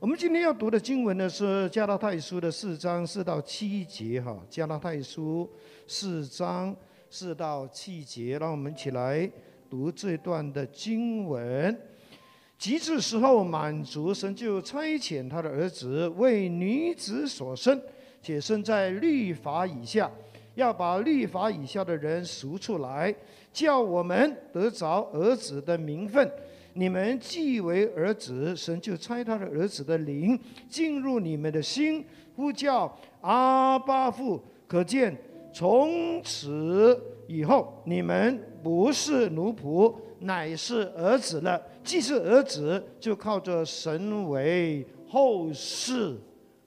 我们今天要读的经文呢是加拉太书的四章四到七节，哈，加拉太书四章四到七节，让我们一起来读这段的经文。极致时候满足，神就差遣他的儿子为女子所生，且生在律法以下，要把律法以下的人赎出来，叫我们得着儿子的名分。你们既为儿子，神就差他的儿子的灵进入你们的心，呼叫阿巴父。可见从此以后，你们不是奴仆，乃是儿子了。既是儿子，就靠着神为后世。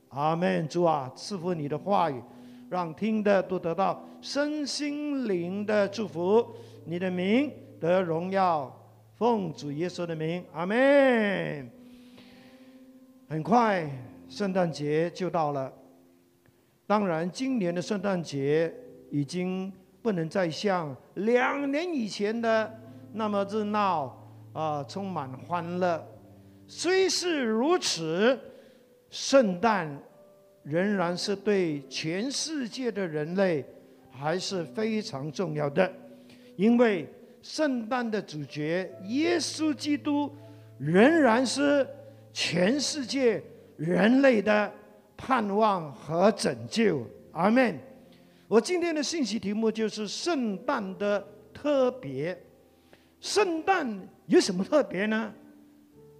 阿门。主啊，赐福你的话语，让听的都得到身心灵的祝福。你的名得荣耀。奉主耶稣的名，阿门。很快，圣诞节就到了。当然，今年的圣诞节已经不能再像两年以前的那么热闹啊，充满欢乐。虽是如此，圣诞仍然是对全世界的人类还是非常重要的，因为。圣诞的主角耶稣基督仍然是全世界人类的盼望和拯救。阿门。我今天的信息题目就是圣诞的特别。圣诞有什么特别呢？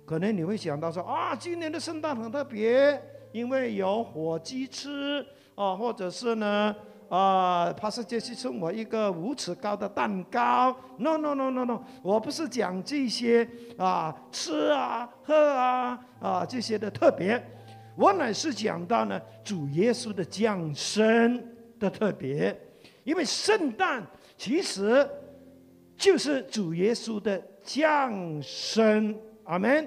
可能你会想到说啊，今年的圣诞很特别，因为有火鸡吃啊，或者是呢。啊，帕斯杰西送我一个五尺高的蛋糕。No No No No No，我不是讲这些啊，吃啊、喝啊啊这些的特别，我乃是讲到呢主耶稣的降生的特别，因为圣诞其实就是主耶稣的降生。阿门。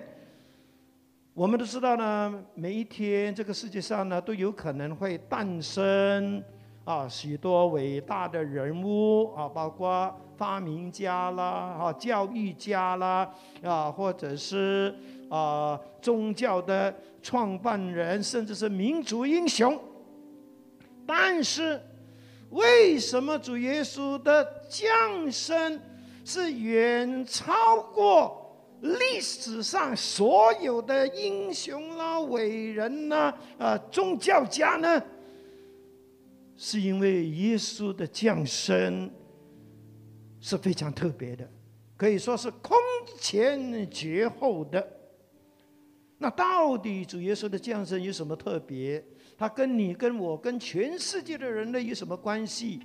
我们都知道呢，每一天这个世界上呢都有可能会诞生。啊，许多伟大的人物啊，包括发明家啦，啊，教育家啦，啊，或者是啊，宗教的创办人，甚至是民族英雄。但是，为什么主耶稣的降生是远超过历史上所有的英雄啦、伟人呐、啊，宗教家呢？是因为耶稣的降生是非常特别的，可以说是空前绝后的。那到底主耶稣的降生有什么特别？他跟你、跟我、跟全世界的人类有什么关系？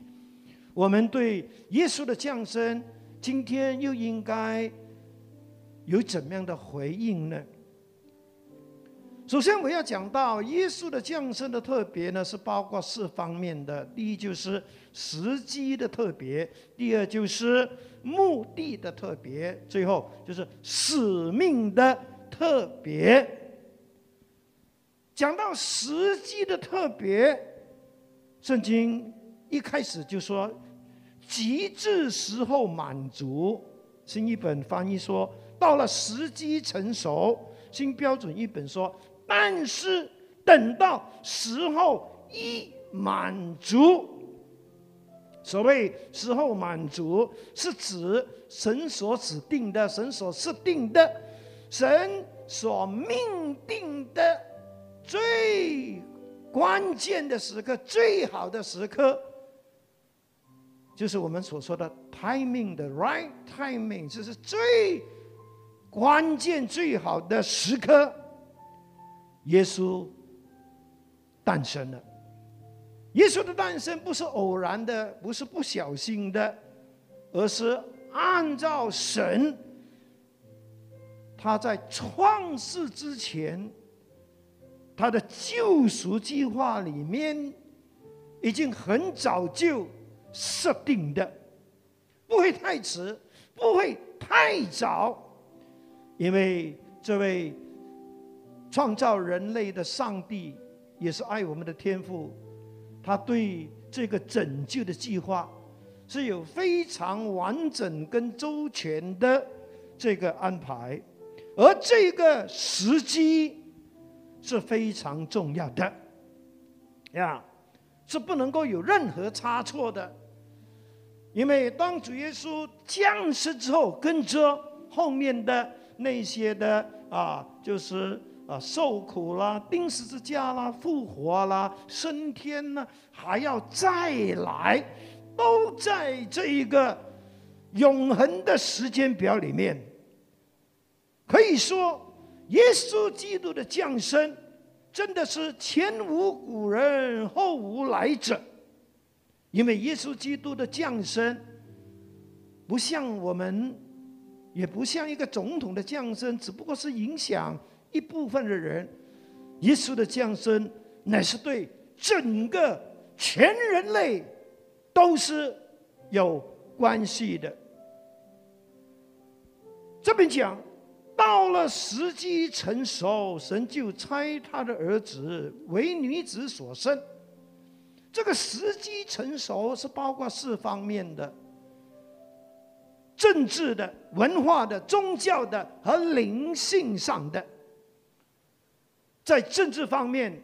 我们对耶稣的降生，今天又应该有怎么样的回应呢？首先，我要讲到耶稣的降生的特别呢，是包括四方面的。第一就是时机的特别，第二就是目的的特别，最后就是使命的特别。讲到时机的特别，圣经一开始就说“极致时候满足”。新一本翻译说：“到了时机成熟。”新标准一本说。但是等到时候一满足，所谓时候满足，是指神所指定的、神所设定的、神所命定的最关键的时刻、最好的时刻，就是我们所说的 timing 的 right timing，这是最关键、最好的时刻。耶稣诞生了。耶稣的诞生不是偶然的，不是不小心的，而是按照神他在创世之前他的救赎计划里面已经很早就设定的，不会太迟，不会太早，因为这位。创造人类的上帝也是爱我们的天父，他对这个拯救的计划是有非常完整跟周全的这个安排，而这个时机是非常重要的，呀，是不能够有任何差错的。因为当主耶稣降世之后，跟着后面的那些的啊，就是啊受苦啦、钉十字架啦、复活啦、升天呢，还要再来，都在这一个永恒的时间表里面。可以说，耶稣基督的降生，真的是前无古人后无来者。因为耶稣基督的降生，不像我们，也不像一个总统的降生，只不过是影响一部分的人。耶稣的降生乃是对整个全人类都是有关系的。这边讲，到了时机成熟，神就差他的儿子为女子所生。这个时机成熟是包括四方面的：政治的、文化的、宗教的和灵性上的。在政治方面，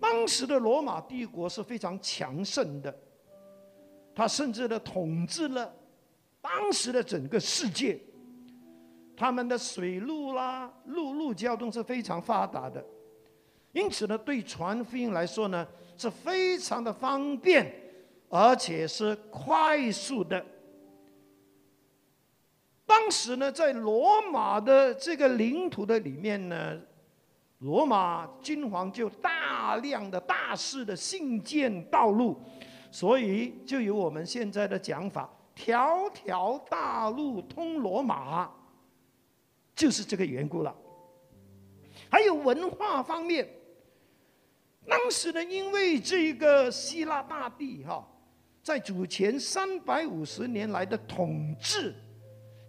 当时的罗马帝国是非常强盛的，他甚至呢统治了当时的整个世界。他们的水路啦、陆路交通是非常发达的，因此呢，对传福音来说呢。是非常的方便，而且是快速的。当时呢，在罗马的这个领土的里面呢，罗马君皇就大量的大肆的兴建道路，所以就有我们现在的讲法：条条大路通罗马，就是这个缘故了。还有文化方面。当时呢，因为这个希腊大帝哈，在主前三百五十年来的统治，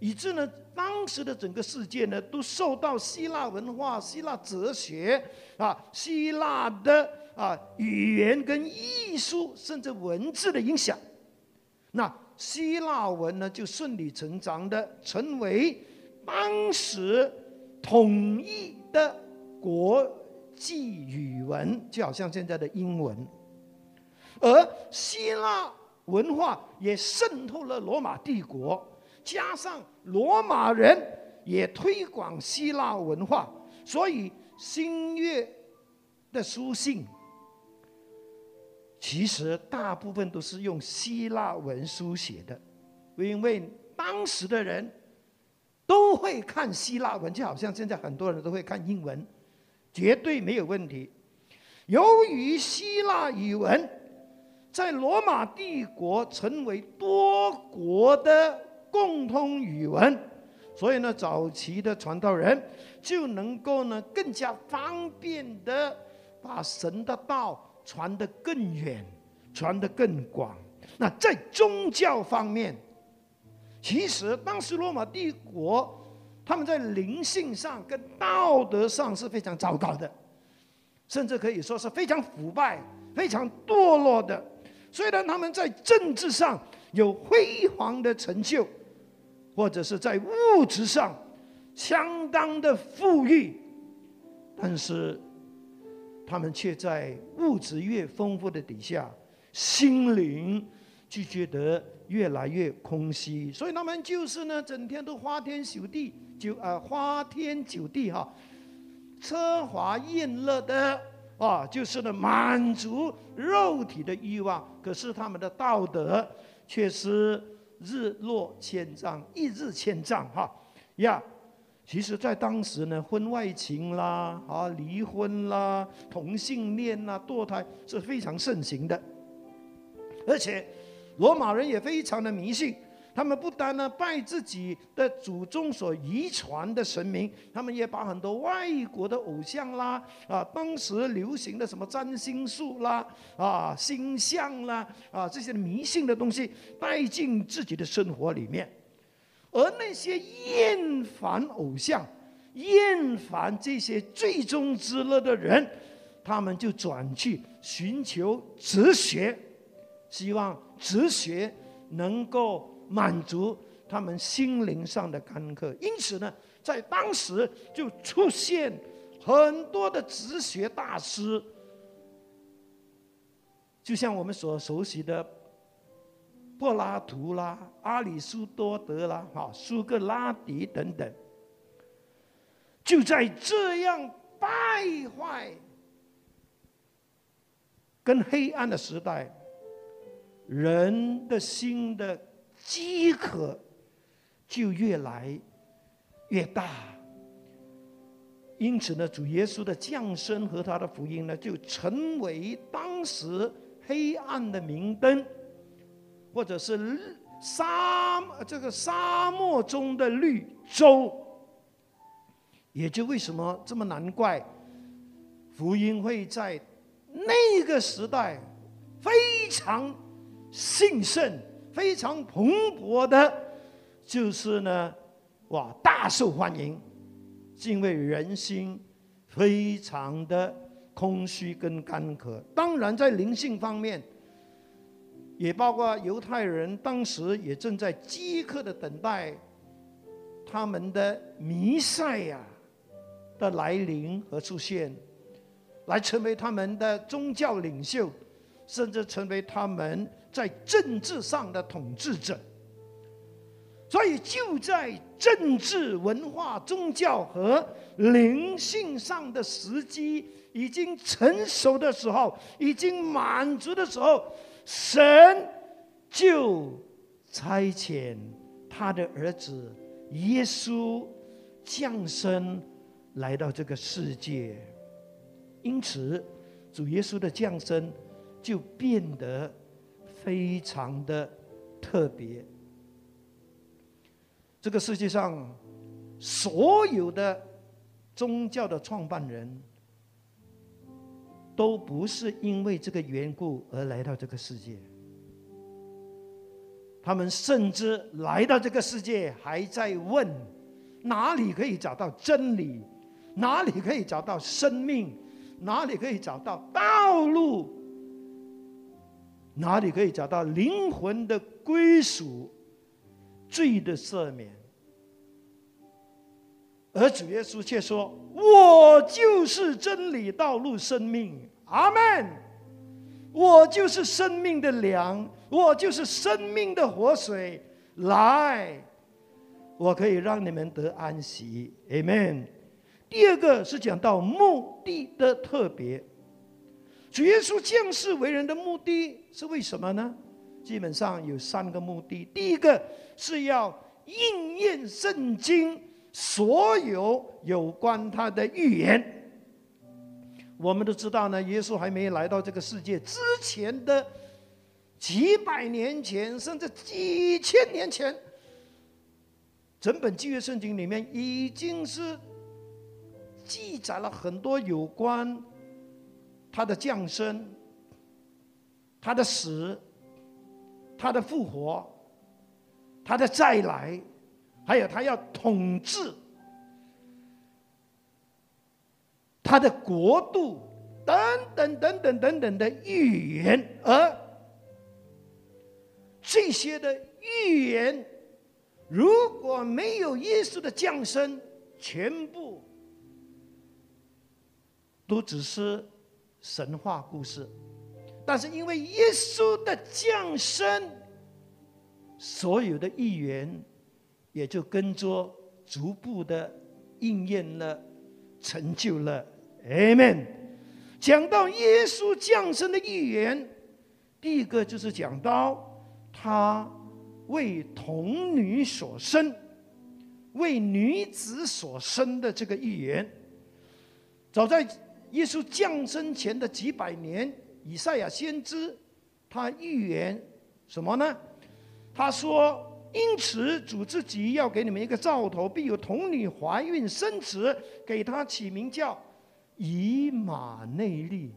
以致呢，当时的整个世界呢，都受到希腊文化、希腊哲学啊、希腊的啊语言跟艺术，甚至文字的影响。那希腊文呢，就顺理成章的成为当时统一的国。际语文就好像现在的英文，而希腊文化也渗透了罗马帝国，加上罗马人也推广希腊文化，所以新月的书信其实大部分都是用希腊文书写的，因为当时的人都会看希腊文，就好像现在很多人都会看英文。绝对没有问题。由于希腊语文在罗马帝国成为多国的共通语文，所以呢，早期的传道人就能够呢更加方便的把神的道传得更远，传得更广。那在宗教方面，其实当时罗马帝国。他们在灵性上跟道德上是非常糟糕的，甚至可以说是非常腐败、非常堕落的。虽然他们在政治上有辉煌的成就，或者是在物质上相当的富裕，但是他们却在物质越丰富的底下，心灵就觉得越来越空虚。所以他们就是呢，整天都花天酒地。就呃花天酒地哈，奢华宴乐的啊，就是呢满足肉体的欲望。可是他们的道德却是日落千丈，一日千丈哈呀。其实，在当时呢，婚外情啦啊，离婚啦，同性恋啦，堕胎是非常盛行的。而且，罗马人也非常的迷信。他们不单呢拜自己的祖宗所遗传的神明，他们也把很多外国的偶像啦，啊，当时流行的什么占星术啦，啊，星象啦，啊，这些迷信的东西带进自己的生活里面。而那些厌烦偶像、厌烦这些最终之乐的人，他们就转去寻求哲学，希望哲学能够。满足他们心灵上的干渴，因此呢，在当时就出现很多的哲学大师，就像我们所熟悉的柏拉图啦、阿里苏多德啦、哈苏格拉底等等，就在这样败坏、跟黑暗的时代，人的心的饥渴就越来越大。因此呢，主耶稣的降生和他的福音呢，就成为当时黑暗的明灯，或者是沙这个沙漠中的绿洲。也就为什么这么难怪，福音会在那个时代非常兴盛、非常蓬勃的，就是呢，哇，大受欢迎。因为人心非常的空虚跟干渴，当然在灵性方面，也包括犹太人当时也正在饥渴的等待他们的弥赛亚的来临和出现，来成为他们的宗教领袖，甚至成为他们在政治上的统治者。所以就在政治、文化、宗教和灵性上的时机已经成熟的时候，已经满足的时候，神就差遣他的儿子耶稣降生来到这个世界。因此，主耶稣的降生就变得非常的特别。这个世界上所有的宗教的创办人，都不是因为这个缘故而来到这个世界。他们甚至来到这个世界，还在问哪里可以找到真理，哪里可以找到生命，哪里可以找到道路，哪里可以找到灵魂的归属。罪的赦免，而主耶稣却说：“我就是真理、道路、生命。”阿门。我就是生命的粮，我就是生命的活水。来，我可以让你们得安息。阿门。第二个是讲到目的的特别，主耶稣降世为人的目的是为什么呢？基本上有三个目的。第一个是要应验圣经所有有关他的预言。我们都知道呢，耶稣还没来到这个世界之前的几百年前，甚至几千年前，整本旧约圣经里面已经是记载了很多有关他的降生、他的死。他的复活，他的再来，还有他要统治他的国度，等等等等等等的预言，而这些的预言，如果没有耶稣的降生，全部都只是神话故事。但是因为耶稣的降生，所有的预言也就跟着逐步的应验了，成就了。Amen。讲到耶稣降生的预言，第一个就是讲到他为童女所生，为女子所生的这个预言。早在耶稣降生前的几百年。以赛亚先知，他预言什么呢？他说：“因此主自己要给你们一个兆头，必有童女怀孕生子，给他起名叫以马内利。”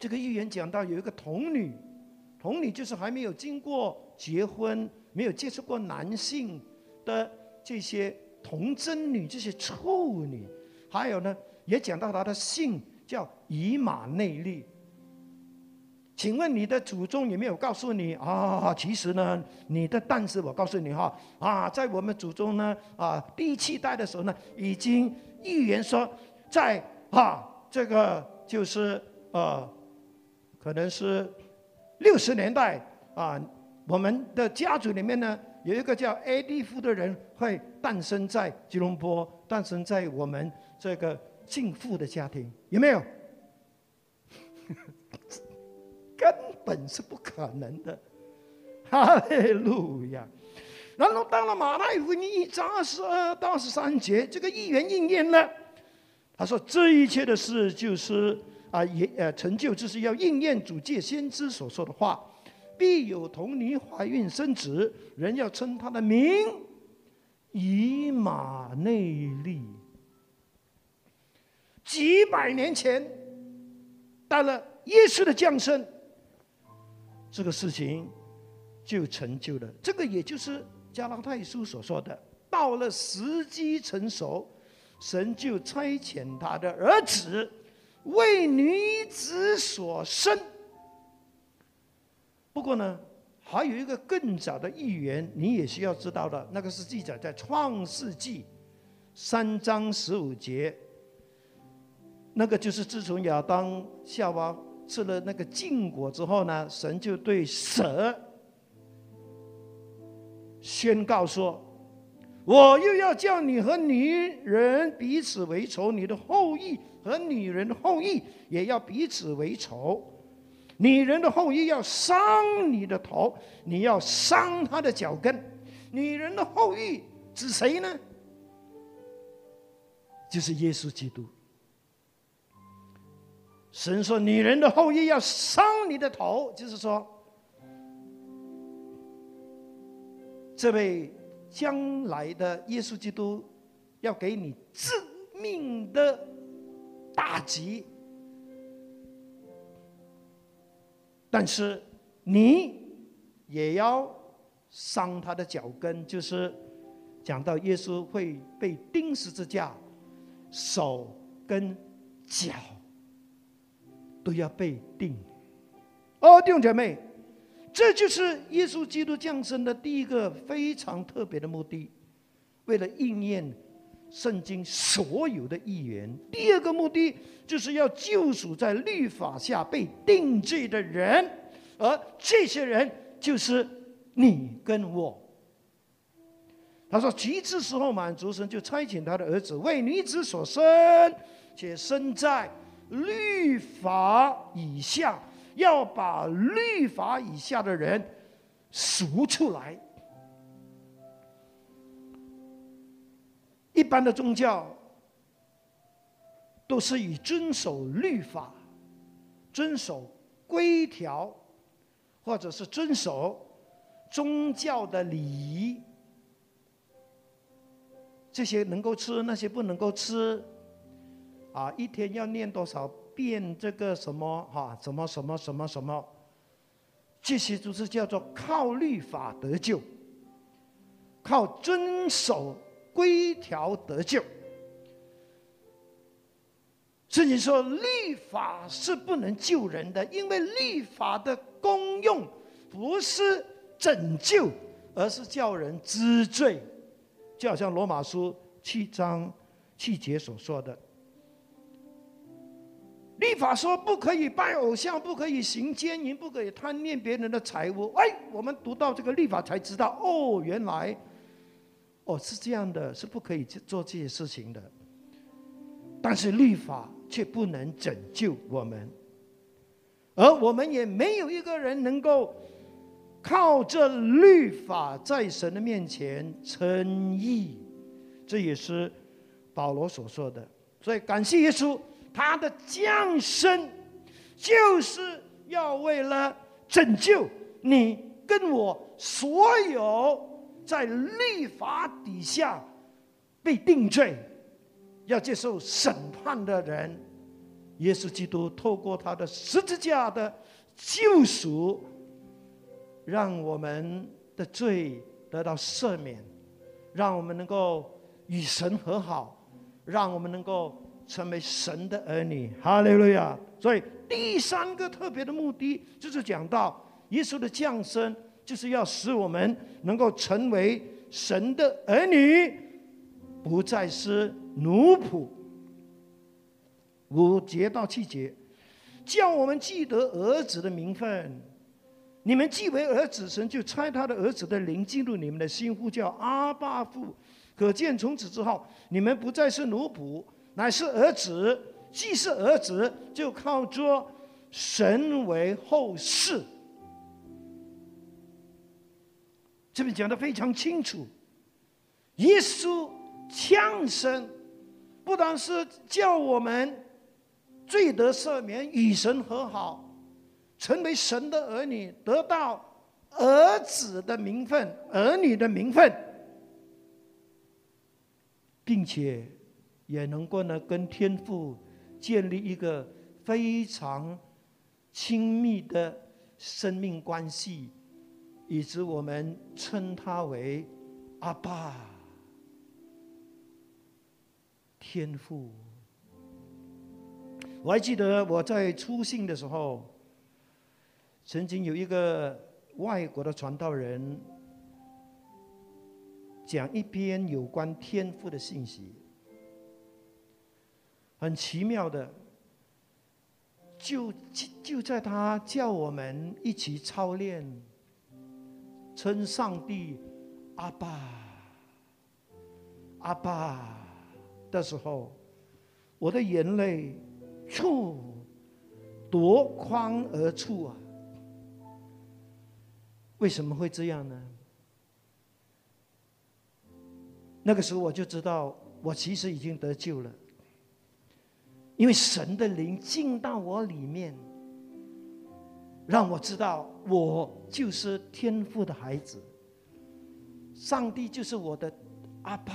这个预言讲到有一个童女，童女就是还没有经过结婚、没有接触过男性的这些童贞女、这些处女，还有呢，也讲到他的姓。叫以马内利。请问你的祖宗有没有告诉你啊？其实呢，你的但是，我告诉你哈啊，在我们祖宗呢啊第七代的时候呢，已经预言说，在啊这个就是呃，可能是六十年代啊，我们的家族里面呢有一个叫埃迪夫的人会诞生在吉隆坡，诞生在我们这个敬父的家庭，有没有？根本是不可能的，哈利路亚。然后到了马太福音一章二十二到二十三节，这个预言应验了。他说：“这一切的事就是啊，也呃成就，就是要应验主借先知所说的话，必有童女怀孕生子，人要称他的名以马内利。”几百年前，到了耶稣的降生，这个事情就成就了。这个也就是。加拉太书所说的，到了时机成熟，神就差遣他的儿子为女子所生。不过呢，还有一个更早的预言，你也需要知道的，那个是记载在创世纪三章十五节。那个就是自从亚当夏娃吃了那个禁果之后呢，神就对蛇。宣告说：“我又要叫你和女人彼此为仇，你的后裔和女人的后裔也要彼此为仇。女人的后裔要伤你的头，你要伤他的脚跟。女人的后裔指谁呢？就是耶稣基督。神说：女人的后裔要伤你的头，就是说。”这位将来的耶稣基督要给你致命的打击，但是你也要伤他的脚跟，就是讲到耶稣会被钉十字架，手跟脚都要被定。哦，弟兄姐妹。这就是耶稣基督降生的第一个非常特别的目的，为了应验圣经所有的预言。第二个目的就是要救赎在律法下被定罪的人，而这些人就是你跟我。他说：“其次时候满足神，就差遣他的儿子为女子所生，且生在律法以下。”要把律法以下的人赎出来。一般的宗教都是以遵守律法、遵守规条，或者是遵守宗教的礼仪，这些能够吃，那些不能够吃。啊，一天要念多少？遍这个什么哈？什么什么什么什么？这些都是叫做靠律法得救，靠遵守规条得救。圣经说，律法是不能救人的，因为律法的功用不是拯救，而是叫人知罪。就好像罗马书七章七节所说的。立法说不可以拜偶像，不可以行奸淫，不可以贪恋别人的财物。哎，我们读到这个立法才知道，哦，原来，哦是这样的，是不可以做这些事情的。但是律法却不能拯救我们，而我们也没有一个人能够靠这律法在神的面前称义。这也是保罗所说的。所以感谢耶稣。他的降生，就是要为了拯救你跟我所有在律法底下被定罪、要接受审判的人。耶稣基督透过他的十字架的救赎，让我们的罪得到赦免，让我们能够与神和好，让我们能够。成为神的儿女，哈利路亚！所以第三个特别的目的，就是讲到耶稣的降生，就是要使我们能够成为神的儿女，不再是奴仆。五节到七节，叫我们记得儿子的名分。你们既为儿子，神就差他的儿子的灵进入你们的心，呼叫阿爸父。可见从此之后，你们不再是奴仆，乃是儿子。既是儿子，就靠着神为后世。这边讲的非常清楚，耶稣降生，不单是叫我们罪得赦免，与神和好，成为神的儿女，得到儿子的名分、儿女的名分，并且也能够呢跟天父。建立一个非常亲密的生命关系，以致我们称他为阿爸天父。我还记得我在出信的时候，曾经有一个外国的传道人讲一篇有关天赋的信息。很奇妙的，就就在他叫我们一起操练称上帝阿爸阿爸的时候，我的眼泪触夺眶而出啊！为什么会这样呢？那个时候我就知道，我其实已经得救了。因为神的灵进到我里面，让我知道我就是天父的孩子，上帝就是我的阿爸。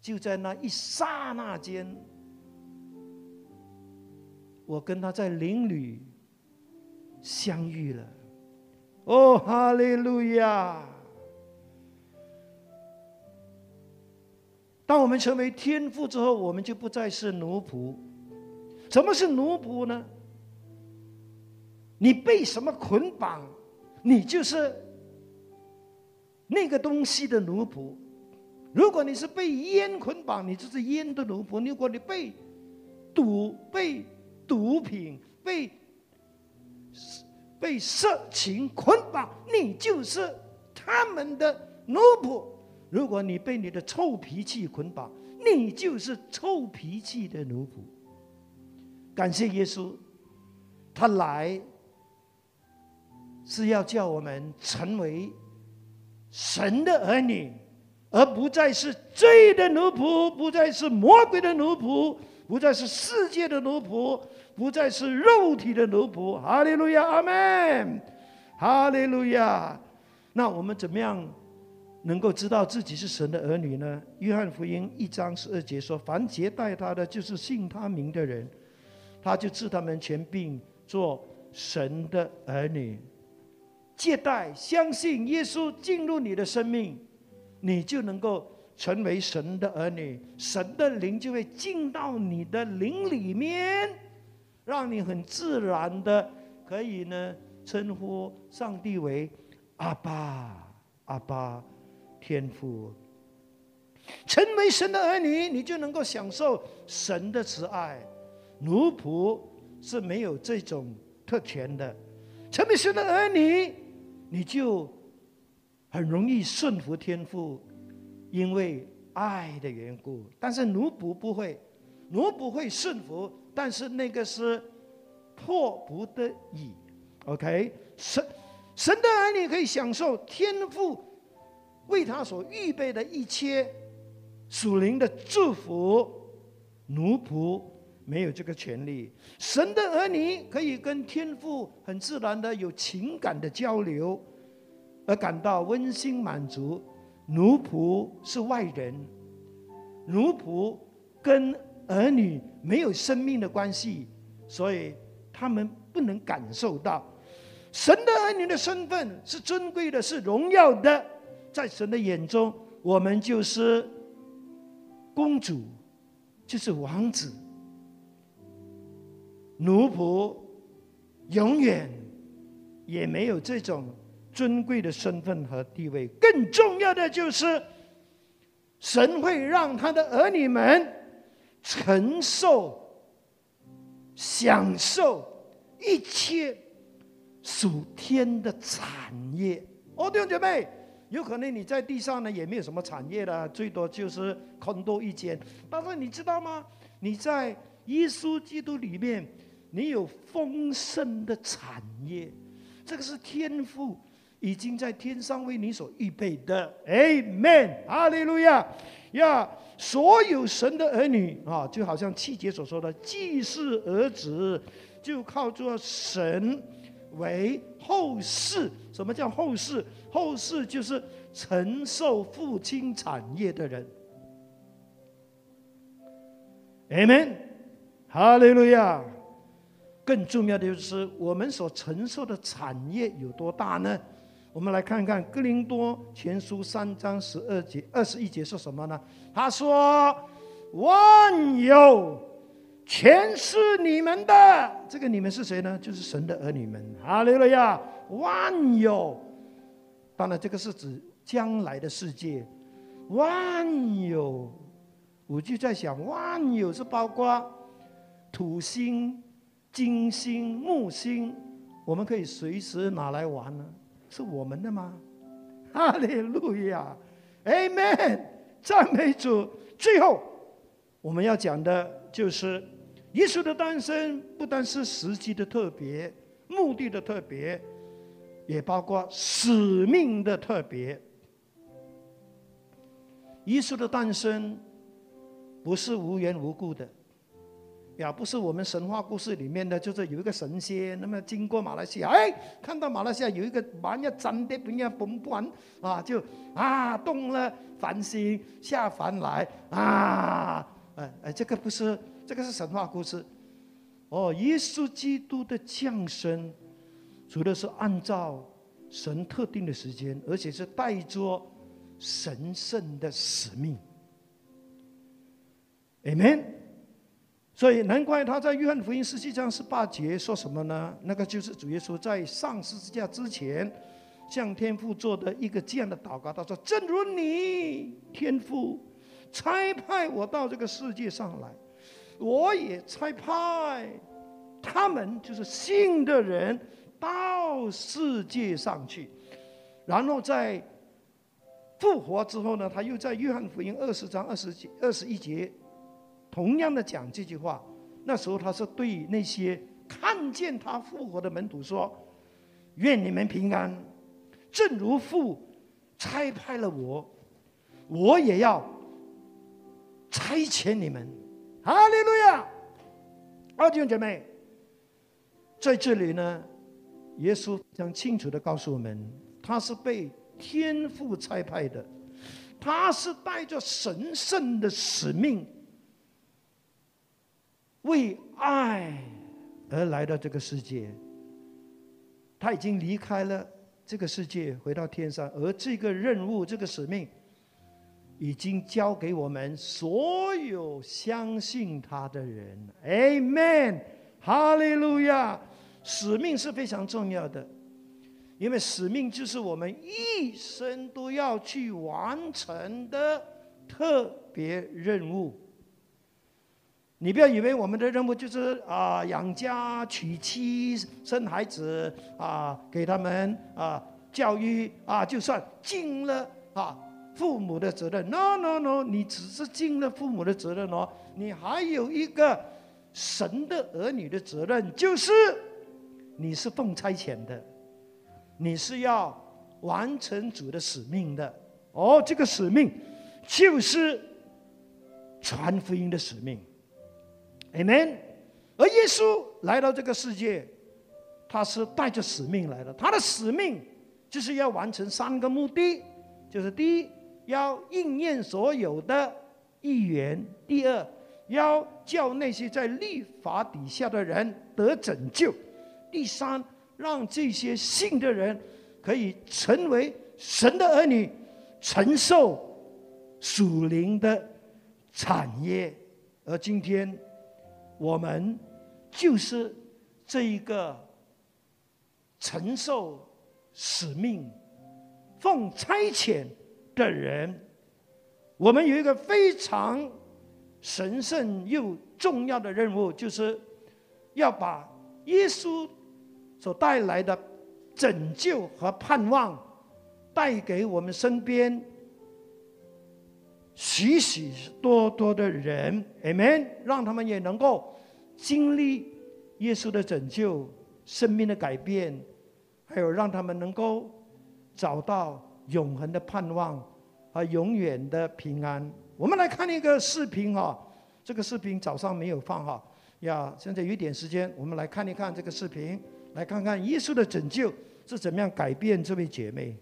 就在那一刹那间，我跟他在灵里相遇了。哦，哈利路亚！当我们成为天父之后，我们就不再是奴仆。什么是奴仆呢？你被什么捆绑，你就是那个东西的奴仆。如果你是被烟捆绑，你就是烟的奴仆；如果你被赌、被毒品、被被色情捆绑，你就是他们的奴仆。如果你被你的臭脾气捆绑，你就是臭脾气的奴仆。感谢耶稣，他来是要叫我们成为神的儿女，而不再是罪的奴仆，不再是魔鬼的奴仆，不再是世界的奴仆，不再是肉体的奴仆。哈利路亚，阿门。哈利路亚。那我们怎么样？能够知道自己是神的儿女呢？约翰福音一章十二节说：“凡接待他的，就是信他名的人，他就治他们全病，做神的儿女。接待、相信耶稣进入你的生命，你就能够成为神的儿女。神的灵就会进到你的灵里面，让你很自然的可以呢称呼上帝为阿爸，阿爸。”天赋，成为神的儿女，你就能够享受神的慈爱。奴仆是没有这种特权的。成为神的儿女，你就很容易顺服天赋，因为爱的缘故。但是奴仆不会，奴仆会顺服，但是那个是迫不得已。OK，神神的儿女可以享受天赋。为他所预备的一切属灵的祝福，奴仆没有这个权利。神的儿女可以跟天父很自然的有情感的交流，而感到温馨满足。奴仆是外人，奴仆跟儿女没有生命的关系，所以他们不能感受到神的儿女的身份是尊贵的，是荣耀的。在神的眼中，我们就是公主，就是王子。奴仆永远也没有这种尊贵的身份和地位。更重要的就是，神会让他的儿女们承受、享受一切属天的产业。哦，弟兄姐妹，有可能你在地上呢也没有什么产业的，最多就是空多一间。但是你知道吗？你在耶稣基督里面，你有丰盛的产业，这个是天赋。已经在天上为你所预备的，Amen，哈利路亚呀！所有神的儿女啊，就好像七节所说的，既是儿子，就靠着神为后世。什么叫后世？后世就是承受父亲产业的人，Amen，哈利路亚！更重要的就是，我们所承受的产业有多大呢？我们来看看《哥林多前书》三章十二节、二十一节是什么呢？他说：“万有全是你们的。”这个你们是谁呢？就是神的儿女们。哈利路亚！万有，当然这个是指将来的世界。万有，我就在想，万有是包括土星、金星、木星，我们可以随时拿来玩呢。是我们的吗？哈利路亚，Amen，赞美主。最后，我们要讲的就是耶稣的诞生，不单是时机的特别、目的的特别，也包括使命的特别。耶稣的诞生不是无缘无故的。也，不是我们神话故事里面的，就是有一个神仙，那么经过马来西亚，哎，看到马来西亚有一个蛮要长的不要崩盘啊，就啊动了凡心下凡来啊，哎哎，这个不是，这个是神话故事。哦，耶稣基督的降生，除了是按照神特定的时间，而且是带着神圣的使命。Amen。所以难怪他在约翰福音十七章十八节说什么呢？那个就是主耶稣在上十字架之前，向天父做的一个这样的祷告。他说：“正如你天父差派我到这个世界上来，我也差派他们，就是信的人到世界上去。然后在复活之后呢，他又在约翰福音二十章二十节二十一节。”同样的讲这句话，那时候他是对那些看见他复活的门徒说：“愿你们平安，正如父差派了我，我也要差遣你们。”哈利路亚！二弟兄姐妹，在这里呢，耶稣非常清楚的告诉我们，他是被天父差派的，他是带着神圣的使命。为爱而来到这个世界，他已经离开了这个世界，回到天上，而这个任务、这个使命，已经交给我们所有相信他的人。Amen，哈利路亚！使命是非常重要的，因为使命就是我们一生都要去完成的特别任务。你不要以为我们的任务就是啊养家娶妻生孩子啊给他们啊教育啊就算尽了啊父母的责任。No No No，你只是尽了父母的责任哦，你还有一个神的儿女的责任，就是你是奉差遣的，你是要完成主的使命的。哦，这个使命就是传福音的使命。Amen。而耶稣来到这个世界，他是带着使命来的。他的使命就是要完成三个目的：，就是第一，要应验所有的预言；，第二，要叫那些在律法底下的人得拯救；，第三，让这些信的人可以成为神的儿女，承受属灵的产业。而今天。我们就是这一个承受使命、奉差遣的人，我们有一个非常神圣又重要的任务，就是要把耶稣所带来的拯救和盼望带给我们身边许许多多的人，Amen，让他们也能够经历耶稣的拯救、生命的改变，还有让他们能够找到永恒的盼望。和，永远的平安。我们来看一个视频哈，这个视频早上没有放哈，呀，现在有点时间，我们来看一看这个视频，来看看耶稣的拯救是怎么样改变这位姐妹。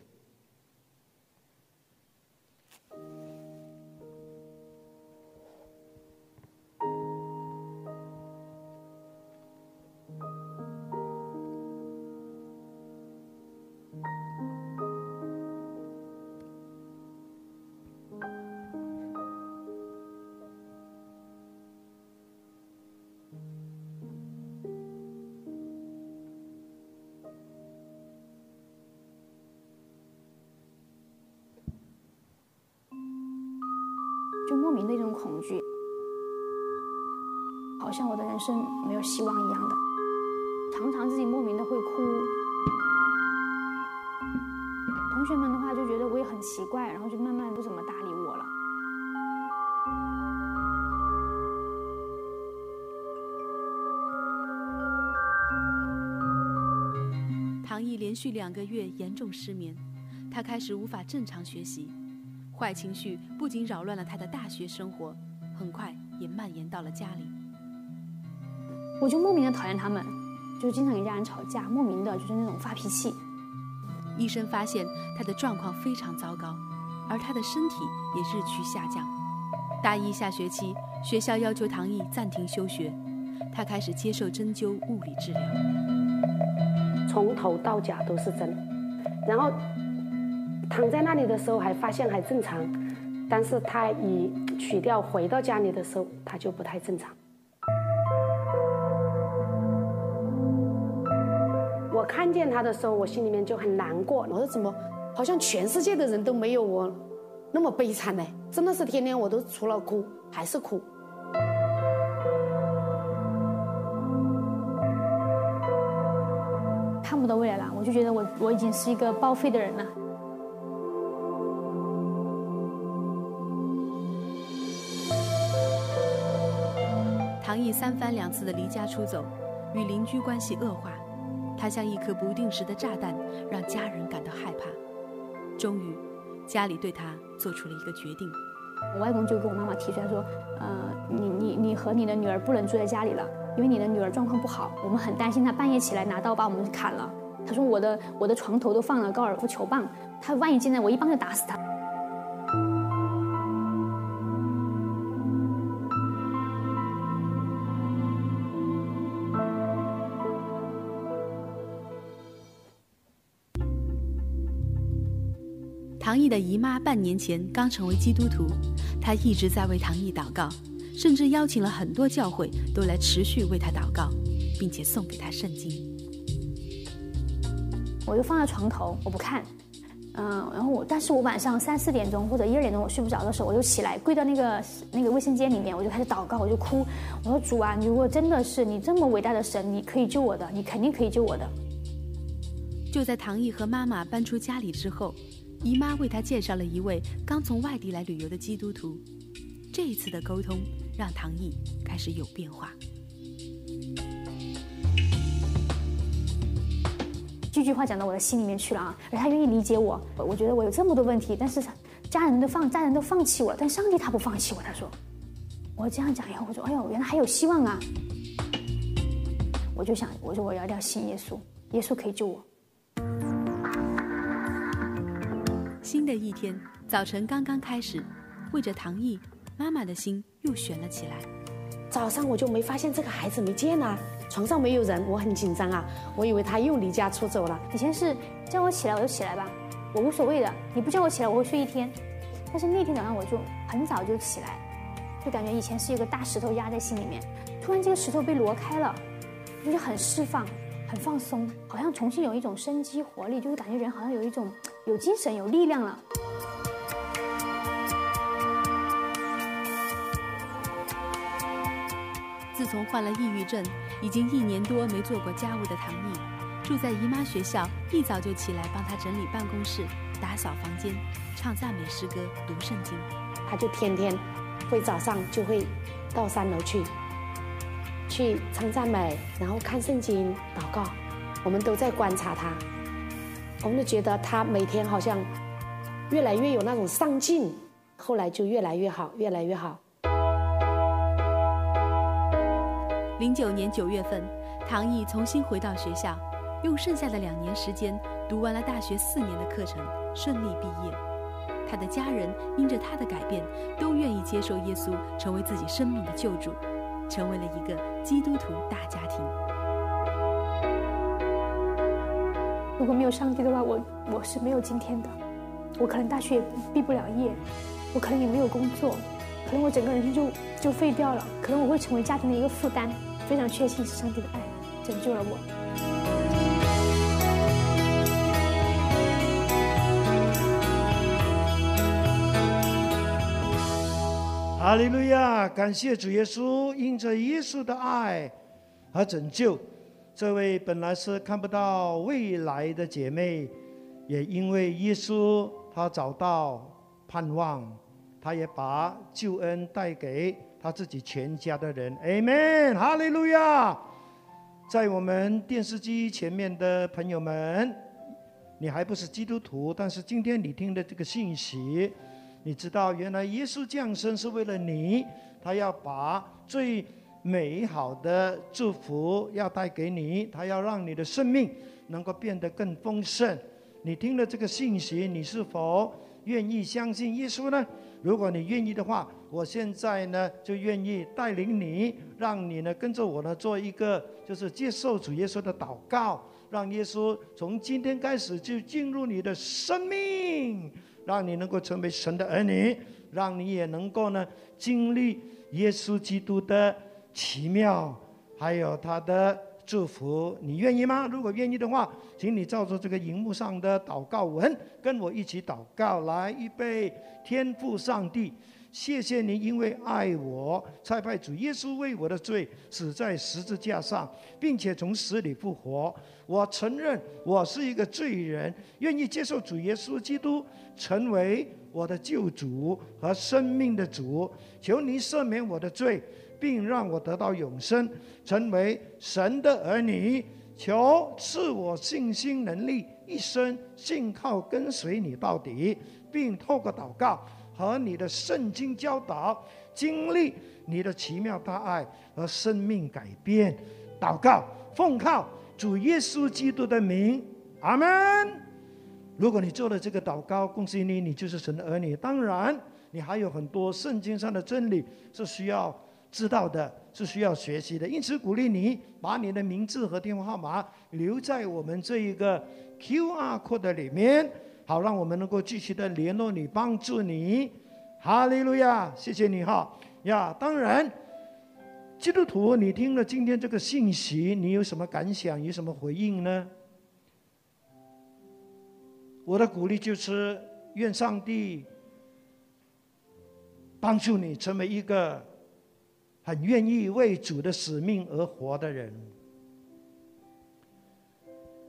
有希望一样的，常常自己莫名的会哭。同学们的话就觉得我也很奇怪，然后就慢慢不怎么搭理我了。唐毅连续两个月严重失眠，他开始无法正常学习。坏情绪不仅扰乱了他的大学生活，很快也蔓延到了家里。我就莫名的讨厌他们，就经常跟家人吵架，莫名的就是那种发脾气。医生发现他的状况非常糟糕，而他的身体也日趋下降。大一下学期，学校要求唐毅暂停休学，他开始接受针灸物理治疗，从头到脚都是针，然后。躺在那里的时候还发现还正常，但是他一取掉回到家里的时候，他就不太正常。看见他的时候，我心里面就很难过。我说怎么，好像全世界的人都没有我那么悲惨呢？真的是天天我都除了哭还是哭。看不到未来了，我就觉得我我已经是一个报废的人了。唐毅三番两次的离家出走，与邻居关系恶化，他像一颗不定时的炸弹，让家人感到害怕。终于，家里对他做出了一个决定。我外公就跟我妈妈提出来说：“呃，你你你和你的女儿不能住在家里了，因为你的女儿状况不好，我们很担心她半夜起来拿刀把我们砍了。”他说：“我的我的床头都放了高尔夫球棒，他万一进来，我一棒就打死他。”唐毅的姨妈半年前刚成为基督徒，她一直在为唐毅祷告，甚至邀请了很多教会都来持续为他祷告，并且送给他圣经。我就放在床头，我不看，嗯，然后我，但是我晚上三四点钟或者一二点钟我睡不着的时候，我就起来跪到那个那个卫生间里面，我就开始祷告，我就哭，我说主啊，你如果真的是你这么伟大的神，你可以救我的，你肯定可以救我的。就在唐毅和妈妈搬出家里之后。姨妈为他介绍了一位刚从外地来旅游的基督徒，这一次的沟通让唐毅开始有变化。句句话讲到我的心里面去了啊！而他愿意理解我，我觉得我有这么多问题，但是家人都放家人都放弃我，但上帝他不放弃我。他说，我这样讲以后，我说，哎呦，原来还有希望啊！我就想，我说我要要信耶稣，耶稣可以救我。新的一天早晨刚刚开始，为着唐毅，妈妈的心又悬了起来。早上我就没发现这个孩子没见啊，床上没有人，我很紧张啊，我以为他又离家出走了。以前是叫我起来我就起来吧，我无所谓的。你不叫我起来我会睡一天，但是那天早上我就很早就起来，就感觉以前是一个大石头压在心里面，突然这个石头被挪开了，就很释放。很放松，好像重新有一种生机活力，就是感觉人好像有一种有精神有力量了。自从患了抑郁症已经一年多没做过家务的唐毅住在姨妈学校一早就起来帮她整理办公室打扫房间唱赞美诗歌读圣经。她就天天会早上就会到三楼去去唱赞美然后看圣经祷告。我们都在观察她。我们都觉得他每天好像越来越有那种上进，后来就越来越好，越来越好。零九年九月份，唐毅重新回到学校，用剩下的两年时间读完了大学四年的课程，顺利毕业。他的家人因着他的改变，都愿意接受耶稣，成为自己生命的救主，成为了一个基督徒大家庭。如果没有上帝的话，我我是没有今天的，我可能大学也毕不了业，我可能也没有工作，可能我整个人生就就废掉了，可能我会成为家庭的一个负担。非常确信是上帝的爱拯救了我。哈利路亚！感谢主耶稣，因着耶稣的爱和拯救，这位本来是看不到未来的姐妹，也因为耶稣，她找到盼望，她也把救恩带给。她自己全家的人，Amen，哈利路亚！在我们电视机前面的朋友们，你还不是基督徒，但是今天你听的这个信息，你知道原来耶稣降生是为了你，他要把最美好的祝福要带给你，他要让你的生命能够变得更丰盛。你听了这个信息，你是否愿意相信耶稣呢？如果你愿意的话。我现在呢，就愿意带领你，让你呢跟着我呢做一个，就是接受主耶稣的祷告，让耶稣从今天开始就进入你的生命，让你能够成为神的儿女，让你也能够呢经历耶稣基督的奇妙，还有他的祝福。你愿意吗？如果愿意的话，请你照着这个荧幕上的祷告文，跟我一起祷告。来，预备，天父上帝。谢谢你，因为爱我，差派主耶稣为我的罪死在十字架上，并且从死里复活。我承认我是一个罪人，愿意接受主耶稣基督成为我的救主和生命的主。求你赦免我的罪，并让我得到永生，成为神的儿女。求赐我信心能力，一生信靠跟随你到底，并透过祷告。和你的圣经教导，经历你的奇妙大爱和生命改变，祷告奉靠主耶稣基督的名，阿门。如果你做了这个祷告，恭喜你，你就是神的儿女。当然，你还有很多圣经上的真理是需要知道的，是需要学习的。因此，鼓励你把你的名字和电话号码留在我们这一个 Q R code 里面。好，让我们能够继续的联络你，帮助你，哈利路亚，谢谢你哈呀！当然，基督徒，你听了今天这个信息，你有什么感想？有什么回应呢？我的鼓励就是，愿上帝帮助你成为一个很愿意为主的使命而活的人。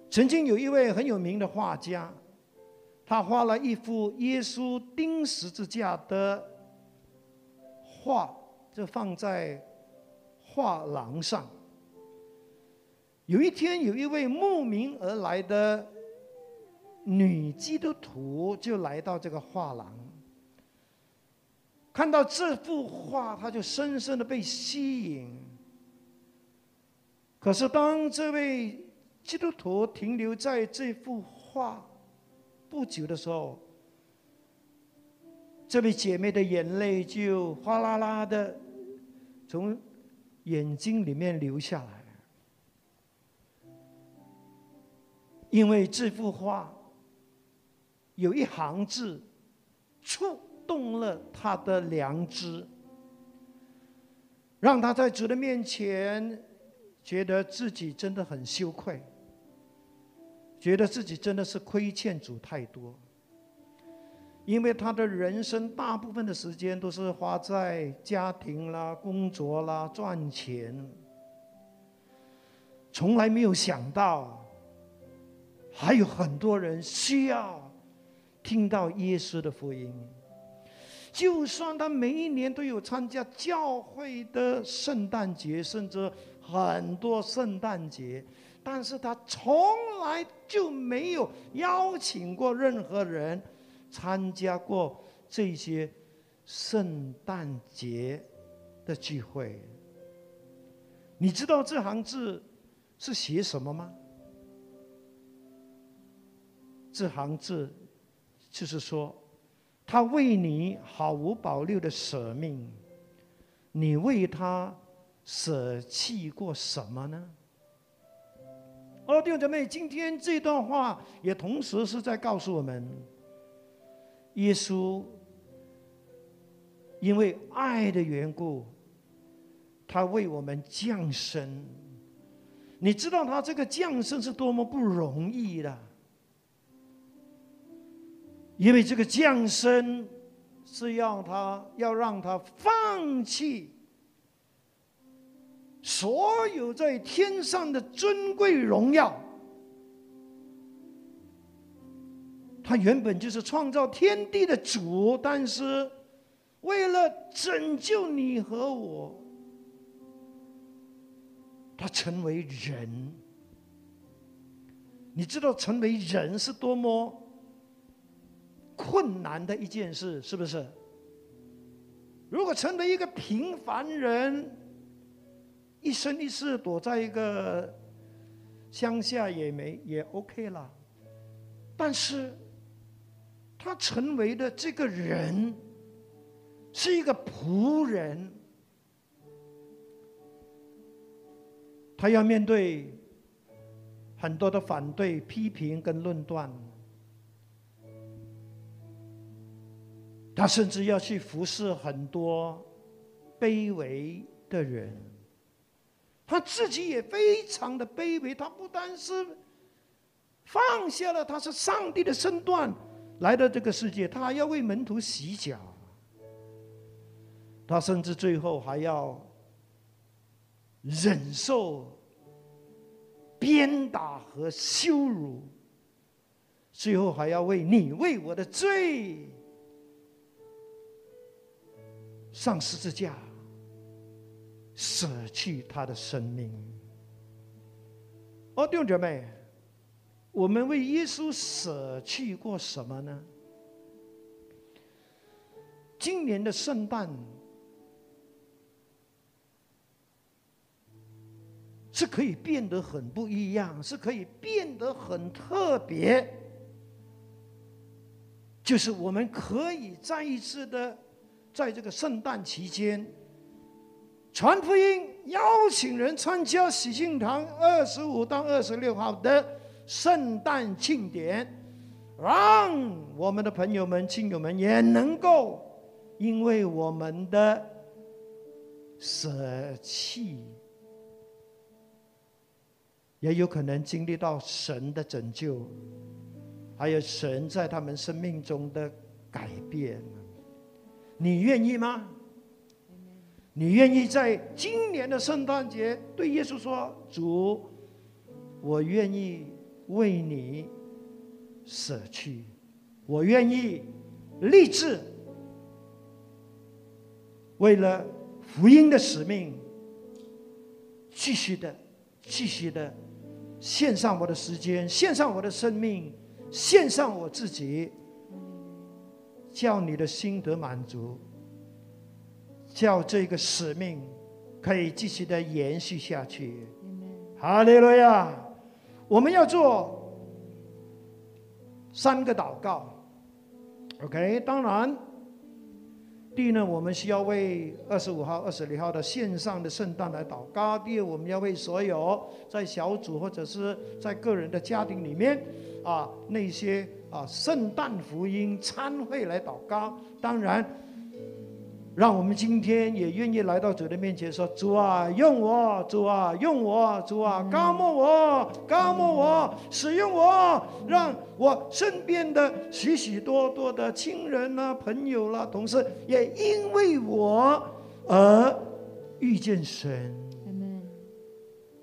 曾经有一位很有名的画家。他画了一幅耶稣钉十字架的画，就放在画廊上。有一天，有一位慕名而来的女基督徒就来到这个画廊，看到这幅画，他就深深的被吸引。可是，当这位基督徒停留在这幅画，不久的时候，这位姐妹的眼泪就哗啦啦的从眼睛里面流下来，因为这幅画有一行字触动了他的良知，让他在主的面前觉得自己真的很羞愧。觉得自己真的是亏欠主太多。因为他的人生大部分的时间都是花在家庭啦、工作啦、赚钱，从来没有想到还有很多人需要听到耶稣的福音。就算他每一年都有参加教会的圣诞节，甚至很多圣诞节，但是他从来就没有邀请过任何人。参加过这些圣诞节的聚会，你知道这行字是写什么吗？这行字就是说，他为你毫无保留的舍命，你为他舍弃过什么呢？哦，弟兄姐妹，今天这段话也同时是在告诉我们。耶稣因为爱的缘故，他为我们降生。你知道他这个降生是多么不容易的，因为这个降生是要他要让他放弃所有在天上的尊贵荣耀。他原本就是创造天地的主，但是为了拯救你和我，他成为人。你知道成为人是多么困难的一件事，是不是？如果成为一个平凡人，一生一世躲在一个乡下也没也 OK 了，但是。他成为的这个人是一个仆人，他要面对很多的反对、批评跟论断，他甚至要去服侍很多卑微的人，他自己也非常的卑微，他不单是放下了他是上帝的身段。来到这个世界，他还要为门徒洗脚，他甚至最后还要忍受鞭打和羞辱，最后还要为你为我的罪上十字架，舍弃他的生命。哦，弟兄姐妹。我们为耶稣舍弃过什么呢？今年的圣诞是可以变得很不一样，是可以变得很特别。就是我们可以再一次的，在这个圣诞期间传福音，邀请人参加喜庆堂二十五到二十六号的。圣诞庆典，让我们的朋友们、亲友们也能够，因为我们的舍弃，也有可能经历到神的拯救，还有神在他们生命中的改变。你愿意吗？你愿意在今年的圣诞节对耶稣说：“主，我愿意。”为你舍去，我愿意立志，为了福音的使命，继续的、继续的献上我的时间，献上我的生命，献上我自己，叫你的心得满足，叫这个使命可以继续的延续下去。哈利路亚。我们要做三个祷告，OK？当然，第一呢，我们需要为二十五号、二十六号的线上的圣诞来祷告；第二，我们要为所有在小组或者是在个人的家庭里面啊那些啊圣诞福音参会来祷告。当然，让我们今天也愿意来到主的面前，说：“主啊，用我，主啊，用我，主啊，高抹我，高抹我，使用我，让我身边的许许多多的亲人啦、朋友啦、同事，也因为我而遇见神，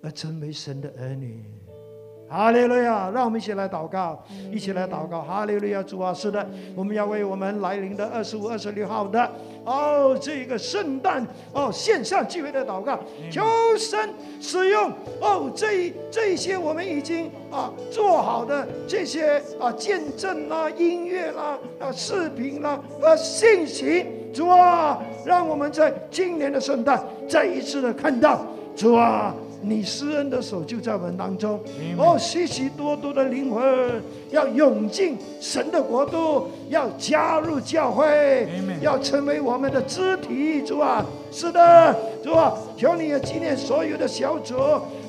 而成为神的儿女。”哈利路亚！让我们一起来祷告，一起来祷告。哈利路亚！主啊，是的，我们要为我们来临的二十五、二十六号的哦，这个圣诞哦线上聚会的祷告，求神使用哦这这些我们已经啊做好的这些啊见证啦、音乐啦、啊视频啦、啊信息，主啊，让我们在今年的圣诞再一次的看到主啊。你施恩的手就在我们当中，哦，许许多多的灵魂要涌进神的国度，要加入教会，要成为我们的肢体，主啊，是的，主啊，求你也纪念所有的小组，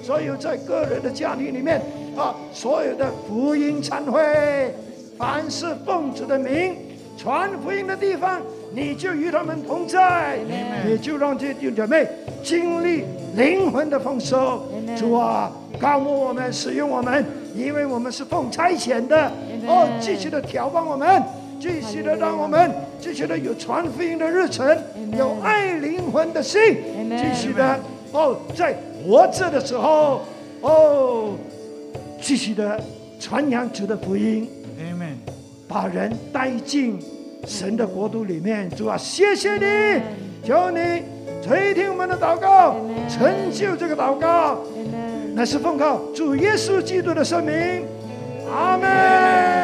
所有在个人的家庭里面啊，所有的福音参会，凡是奉主的名传福音的地方。你就与他们同在，你就让这弟兄姐妹经历灵魂的丰收。主啊，高牧我们，使用我们，因为我们是奉差遣的。哦，继续的调帮我们，继续的让我们继续的有传福音的日程，有爱灵魂的心，继续的哦，在活着的时候，哦，继续的传扬主的福音，把人带进。神的国度里面，主啊，谢谢你，求你垂听我们的祷告，成就这个祷告，乃是奉靠主耶稣基督的圣名，阿门。